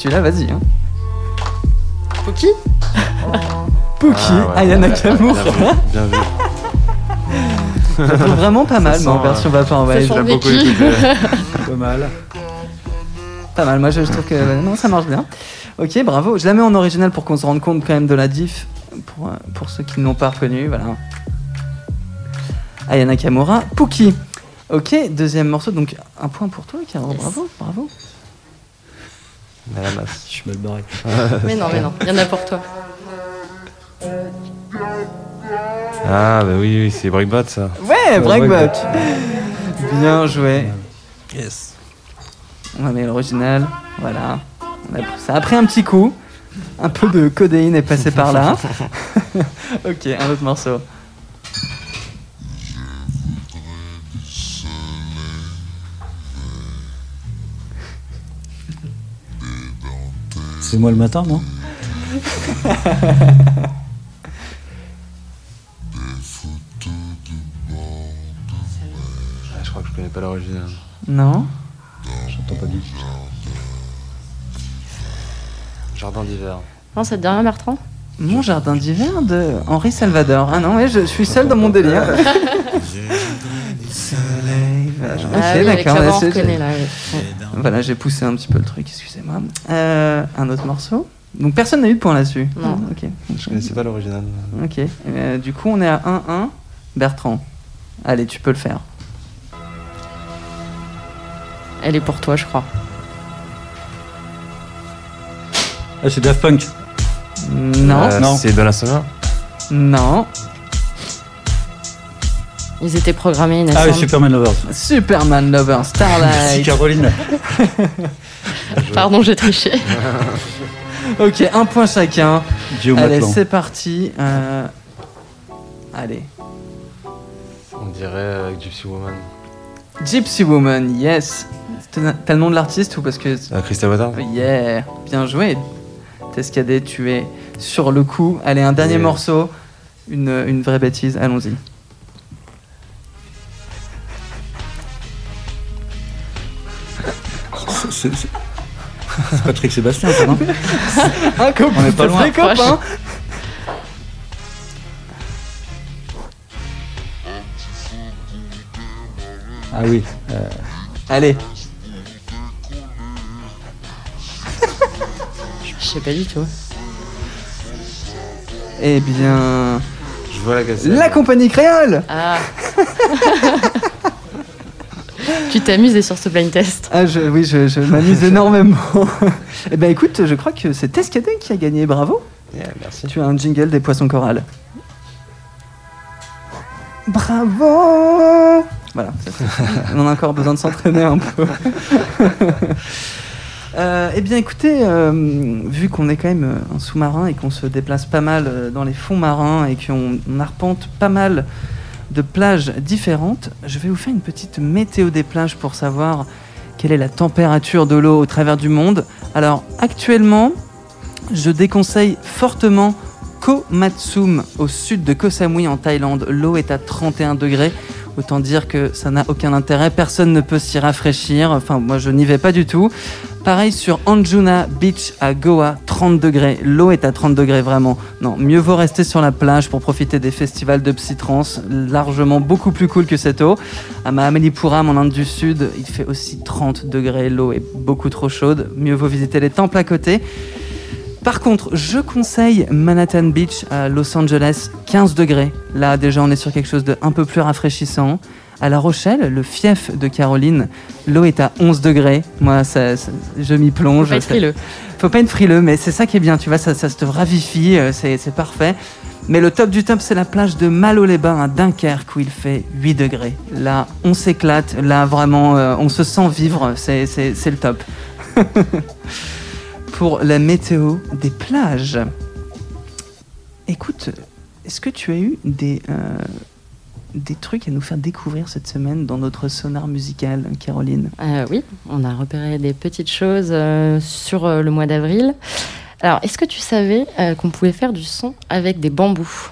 Tu l'as, vas-y. Hein. Poki [LAUGHS] Pookie, Ah, ouais, Ayana ouais, Kamour. Bien vu. [LAUGHS] Bien vraiment pas mal, mais en version J'ai sent beaucoup écouté. [LAUGHS] Pas mal. Pas mal, moi je, je trouve que non, ça marche bien. Ok, bravo. Je la mets en original pour qu'on se rende compte quand même de la diff pour, euh, pour ceux qui ne l'ont pas reconnu, voilà. Aya Nakamura, Pookie. Ok, deuxième morceau, donc un point pour toi, Caro. Bravo, bravo. À la masse. Je suis mal barré. [LAUGHS] Mais non, mais non, il y en a pour toi. Ah, bah oui, oui c'est Breakbot ça. Ouais, Breakbot. Bien joué. Yes. On va mettre l'original. Voilà. On a- Ça a pris un petit coup. Un peu de codéine est passé par là. [LAUGHS] [LAUGHS] ok, un autre morceau. C'est moi le matin, non Ah, je crois que je connais pas l'original. Non J'entends pas bien. Jardin d'hiver. Non, ça te dit rien, Bertrand Mon jardin d'hiver de Henri Salvador. Ah non, ouais, je suis seul dans mon délire. [LAUGHS] Soleil Ok, Ah oui, avec d'accord. là, c'est- là. Ouais. Voilà, j'ai poussé un petit peu le truc, excusez-moi. Euh, un autre morceau. Donc personne n'a eu de point là-dessus. Non. Ok. Je connaissais pas l'original. Ok. Euh, du coup, on est à 1-1. Bertrand. Allez, tu peux le faire. Elle est pour toi, je crois. Ah, c'est Daft Punk. Non. Euh, Non. C'est Donna Summer Non. Ils étaient programmés, Ah oui. Superman Lovers. Superman Lover, Merci Starlight. Caroline. [LAUGHS] Pardon, j'ai triché. [LAUGHS] ok, un point chacun. Guillaume Allez, c'est parti. Euh, Allez. On dirait euh, Gypsy Woman. Gypsy Woman, yes. T'as le nom de l'artiste ou parce que. Euh, Christa Watard Yeah, bien joué. Tescadé, tu es sur le coup. Allez, un dernier Yeah. morceau. Une, une vraie bêtise, allons-y. C'est- C'est c'est- c'est Patrick Sébastien, ça, non? Un copain, On est pas loin. les copains. Ah oui. euh, Allez, Je sais pas du tout. eh bien. Je vois la cassette. La compagnie créole Ah [LAUGHS] Tu t'es amusé sur ce blind test. Ah, je, oui, je, je m'amuse énormément. [LAUGHS] eh ben écoute, je crois que c'est Tescadé qui a gagné, bravo. Yeah, merci. Tu as un jingle des poissons corales. Bravo Voilà, ça, c'est- on a encore besoin de s'entraîner un peu. [LAUGHS] Euh, eh bien écoutez, euh, vu qu'on est quand même un sous-marin et qu'on se déplace pas mal euh, dans les fonds marins et qu'on on arpente pas mal de plages différentes, je vais vous faire une petite météo des plages pour savoir quelle est la température de l'eau au travers du monde. Alors actuellement, je déconseille fortement Koh Matsum au sud de Koh Samui en Thaïlande. L'eau est à 31 degrés. Autant dire que ça n'a aucun intérêt, personne ne peut s'y rafraîchir. Enfin, moi je n'y vais pas du tout. Pareil sur Anjuna Beach à Goa, 30 degrés. L'eau est à 30 degrés vraiment. Non, mieux vaut rester sur la plage pour profiter des festivals de psytrance, largement beaucoup plus cool que cette eau. À Mahamalipuram en Inde du Sud, il fait aussi 30 degrés. L'eau est beaucoup trop chaude. Mieux vaut visiter les temples à côté. Par contre, je conseille Manhattan Beach à Los Angeles, 15 degrés. Là, déjà, on est sur quelque chose de un peu plus rafraîchissant. À La Rochelle, le fief de Caroline, l'eau est à 11 degrés. Moi, ça, ça- je m'y plonge. Faut pas être frileux. Faut pas être frileux, mais c'est ça qui est bien, tu vois, ça, ça se te ravifie, euh, c'est parfait. Mais le top du top, c'est la plage de Malo-les-Bains à Dunkerque où il fait 8 degrés. Là, on s'éclate, là, vraiment, euh, on se sent vivre, c'est le top. [LAUGHS] Pour la météo des plages. Écoute, est-ce que tu as eu des, euh, des trucs à nous faire découvrir cette semaine dans notre sonar musical, Caroline Euh, oui, on a repéré des petites choses euh, sur euh, le mois d'avril. Alors, est-ce que tu savais qu'on pouvait faire du son avec des bambous?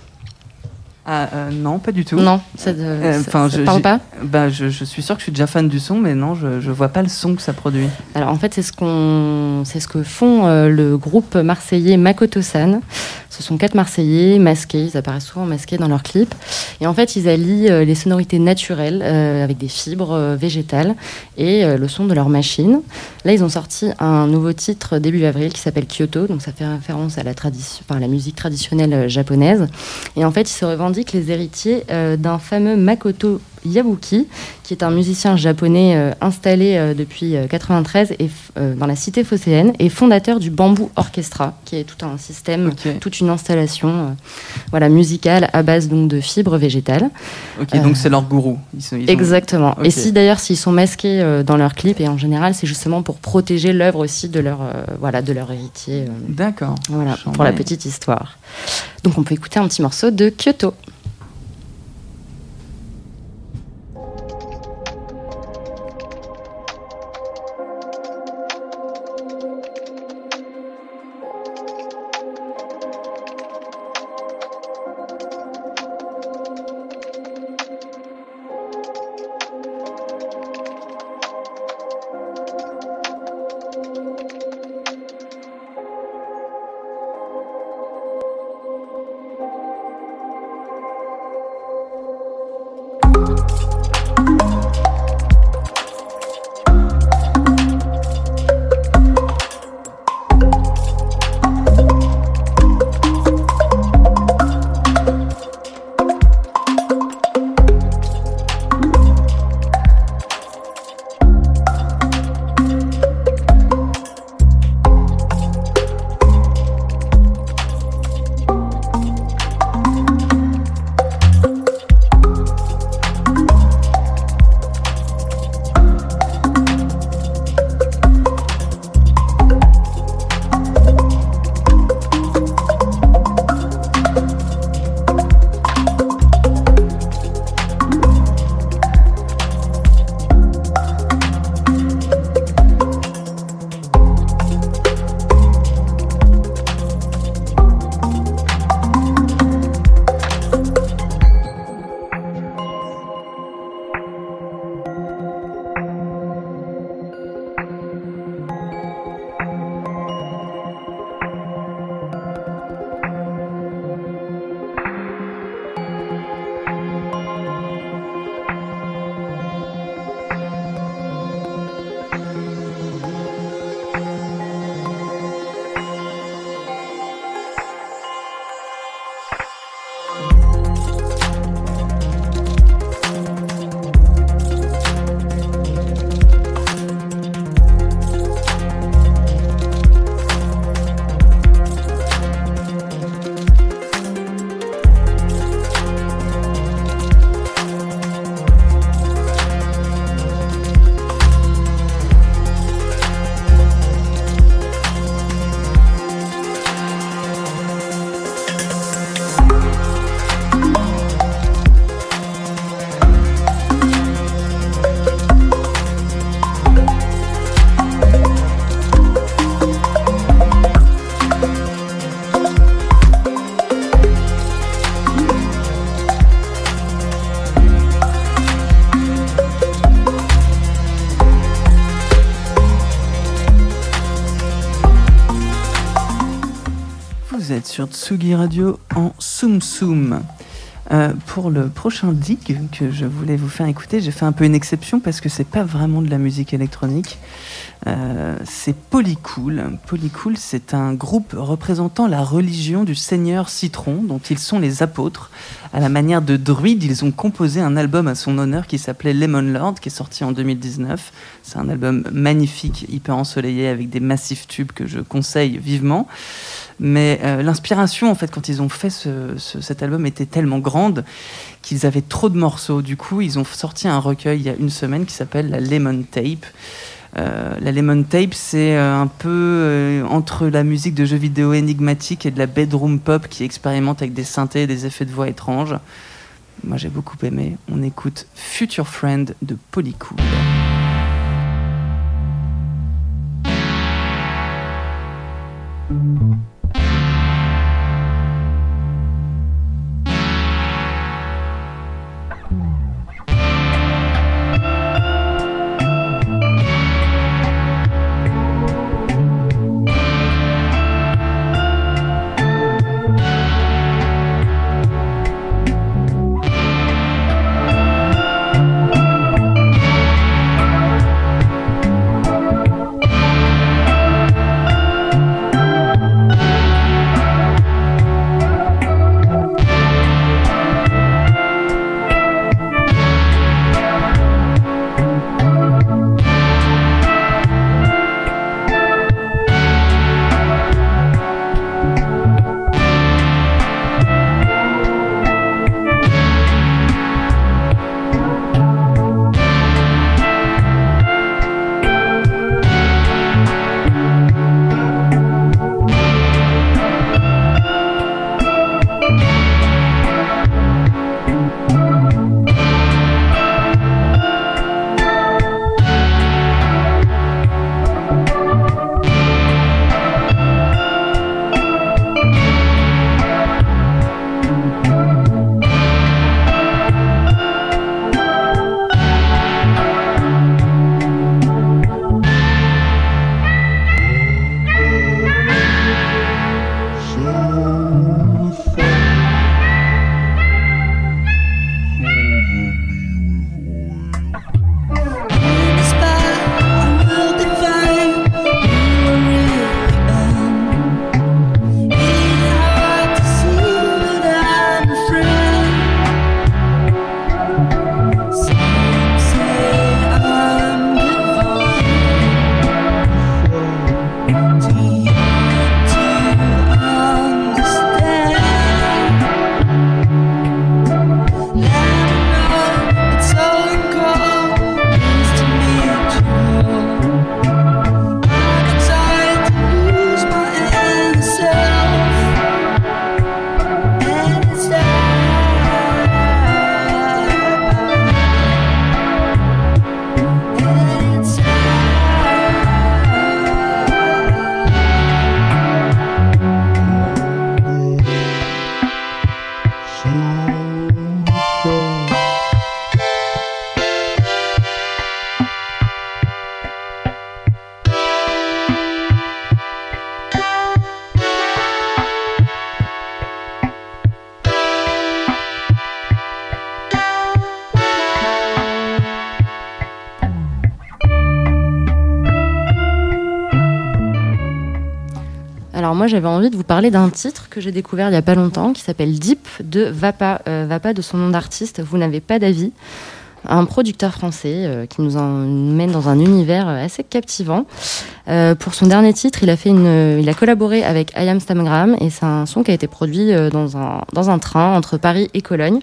Ah, non, pas du tout. Non, ça je- parle pas? Bah, je, je suis sûr que je suis déjà fan du son, mais non, je, je vois pas le son que ça produit. Alors en fait, c'est ce qu'on, c'est ce que font le groupe marseillais Makoto-san. Ce sont quatre Marseillais masqués, ils apparaissent souvent masqués dans leurs clips. Et en fait, ils allient euh, les sonorités naturelles euh, avec des fibres euh, végétales et le son de leur machine. Là, ils ont sorti un nouveau titre début avril qui s'appelle Kyoto, donc ça fait référence à la, tradition, la musique traditionnelle japonaise. Et en fait, ils se revendiquent les héritiers d'un fameux Makoto Yabuki, qui est un musicien japonais euh, installé euh, depuis euh, 93 et, f- euh, dans la cité phocéenne et fondateur du Bamboo Orchestra, qui est tout un système, toute une installation voilà, musicale à base donc, de fibres végétales. Ok, donc c'est leur gourou. Ils sont- ils ont- Exactement. Et si d'ailleurs s'ils sont masqués dans leurs clips, et en général c'est justement pour protéger l'œuvre aussi de leur, voilà, de leur héritier. D'accord. voilà, pour la petite histoire. Donc on peut écouter un petit morceau de Kyoto. Tsugi Radio en Soum Soum. Euh, pour le prochain dig que je voulais vous faire écouter, j'ai fait un peu une exception parce que c'est pas vraiment de la musique électronique. Euh, c'est Polycool. Polycool, c'est un groupe représentant la religion du Seigneur Citron, dont ils sont les apôtres. À la manière de druides, ils ont composé un album à son honneur qui s'appelait Lemon Lord, qui est sorti en 2019. C'est un album magnifique, hyper ensoleillé, avec des massifs tubes que je conseille vivement. Mais euh, l'inspiration, en fait, quand ils ont fait ce- ce- cet album, était tellement grande qu'ils avaient trop de morceaux. Du coup, ils ont sorti un recueil il y a une semaine qui s'appelle la Lemon Tape. Euh, la Lemon Tape, c'est euh, un peu euh, entre la musique de jeux vidéo énigmatique et de la bedroom pop qui expérimente avec des synthés et des effets de voix étranges. Moi, j'ai beaucoup aimé. On écoute Future Friend de Polycool. J'avais envie de vous parler d'un titre que j'ai découvert il n'y a pas longtemps qui s'appelle Deep de Vapa. Euh, Vapa de son nom d'artiste, vous n'avez pas d'avis. Un producteur français euh, qui nous emmène dans un univers euh, assez captivant. Pour son dernier titre, il a, fait une, il a collaboré avec I Am Stamgram et c'est un son qui a été produit dans, un, dans un train entre Paris et Cologne.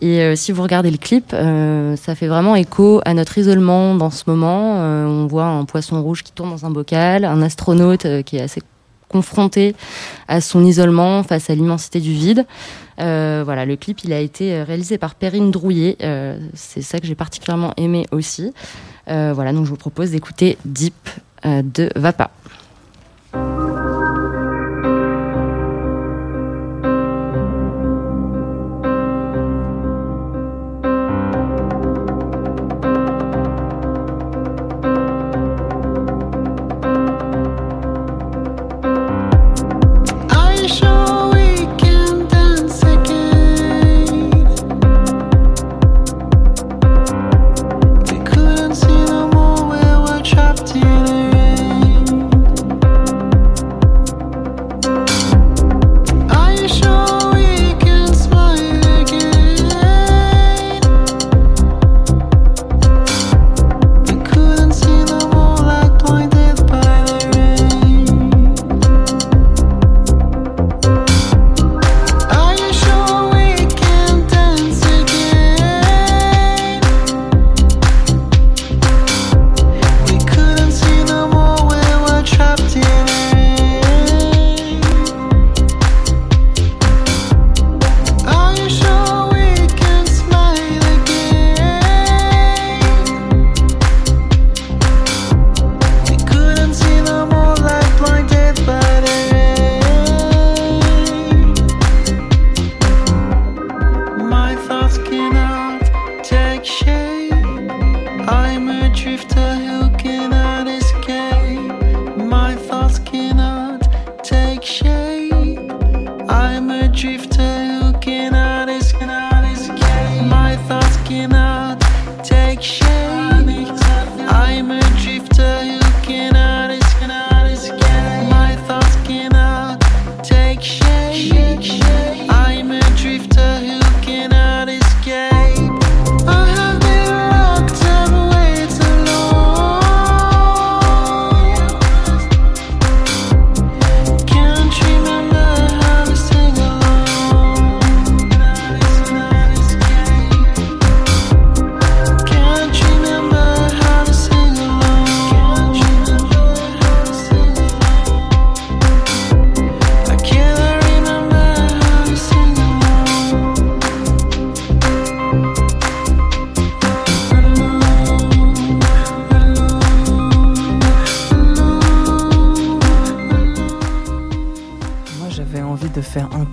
Et si vous regardez le clip, ça fait vraiment écho à notre isolement dans ce moment. On voit un poisson rouge qui tourne dans un bocal, un astronaute qui est assez confronté à son isolement face à l'immensité du vide. Euh, voilà, le clip il a été euh, réalisé par Perrine Drouillet. Euh, C'est ça que j'ai particulièrement aimé aussi. Voilà, donc je vous propose d'écouter Deep de Vapa.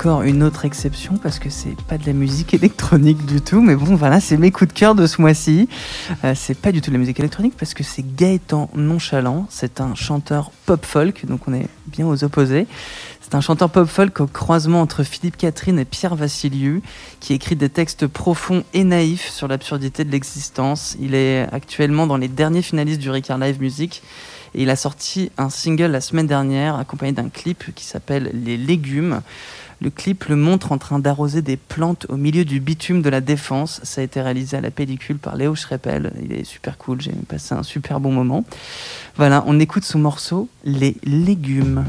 Une autre exception parce que c'est pas de la musique [LAUGHS] électronique du tout. Mais bon, voilà, c'est mes coups de cœur de ce mois-ci. Euh, c'est pas du tout de la musique électronique parce que c'est Gaëtan Nonchalant. C'est un chanteur pop folk, donc on est bien aux opposés. C'est un chanteur pop folk au croisement entre Philippe Catherine et Pierre Vassiliou, qui écrit des textes profonds et naïfs sur l'absurdité de l'existence. Il est actuellement dans les derniers finalistes du Ricard Live Music. Et il a sorti un single la semaine dernière, accompagné d'un clip qui s'appelle Les légumes. Le clip le montre en train d'arroser des plantes au milieu du bitume de la Défense. Ça a été réalisé à la pellicule par Léo Schreppel. Il est super cool, j'ai passé un super bon moment. Voilà, on écoute son morceau Les légumes.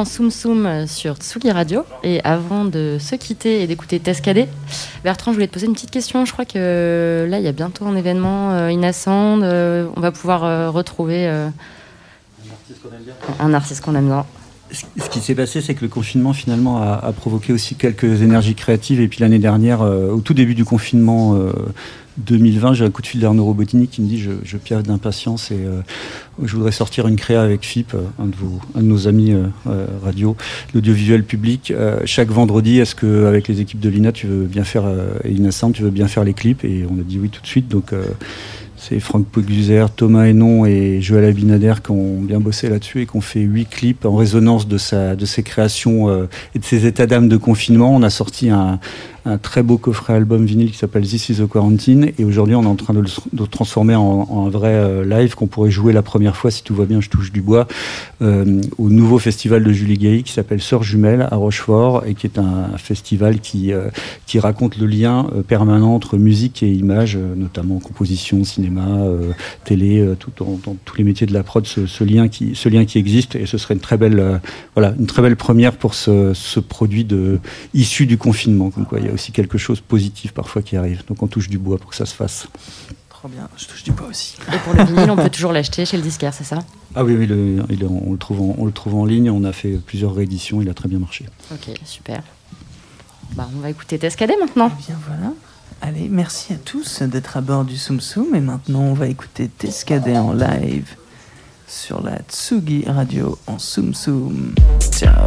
En Soum Soum sur Tsugi Radio. Et avant de se quitter et d'écouter Tescadé, Bertrand, je voulais te poser une petite question. Je crois que là, il y a bientôt un événement euh, Innascend. euh, on va pouvoir euh, retrouver euh, un artiste qu'on aime bien. Ce qui s'est passé, c'est que le confinement finalement a, provoqué aussi quelques énergies créatives. Et puis l'année dernière, au tout début du confinement 2020, j'ai un coup de fil d'Arnaud Robotini qui me dit je, je d'impatience et euh, je voudrais sortir une créa avec FIP, euh, un de, vos, un de nos amis euh, radio, l'audiovisuel public. Chaque vendredi, est-ce que avec les équipes de l'INA, tu veux bien faire et tu veux bien faire les clips? Et on a dit oui tout de suite. Donc c'est Franck Poguzer, Thomas Hénon et Joël Abinader qui ont bien bossé là-dessus et qui ont fait huit clips en résonance de, sa, de ses créations et de ses états d'âme de confinement. On a sorti un, un très beau coffret album vinyle qui s'appelle This is the Quarantine et aujourd'hui on est en train de le, transformer en, un vrai euh, live qu'on pourrait jouer la première fois si tout va bien, je touche du bois, euh, au nouveau festival de Julie Gay qui s'appelle Sœurs Jumelles à Rochefort et qui est un festival qui, euh, qui raconte le lien euh, permanent entre musique et image, euh, notamment composition, cinéma, télé, tout, dans, dans tous les métiers de la prod, ce, ce lien qui, ce lien qui existe et ce serait une très belle, voilà, une très belle première pour ce, ce produit de, issu du confinement. Comme quoi, aussi quelque chose de positif parfois qui arrive. Donc on touche du bois pour que ça se fasse. Trop bien, je touche du bois aussi. Et pour le vinyle, on peut toujours l'acheter chez le disquaire, c'est ça? Ah oui, oui le- il est- on, le trouve en, on le trouve en ligne. On a fait plusieurs rééditions. Il a très bien marché. Ok, super. Bah, on va écouter Tescadé maintenant. Bien voilà. Allez, merci à tous d'être à bord du Soum Soum. Et maintenant, on va écouter Tescadé en live sur la Tsugi Radio en Soum Soum. Ciao.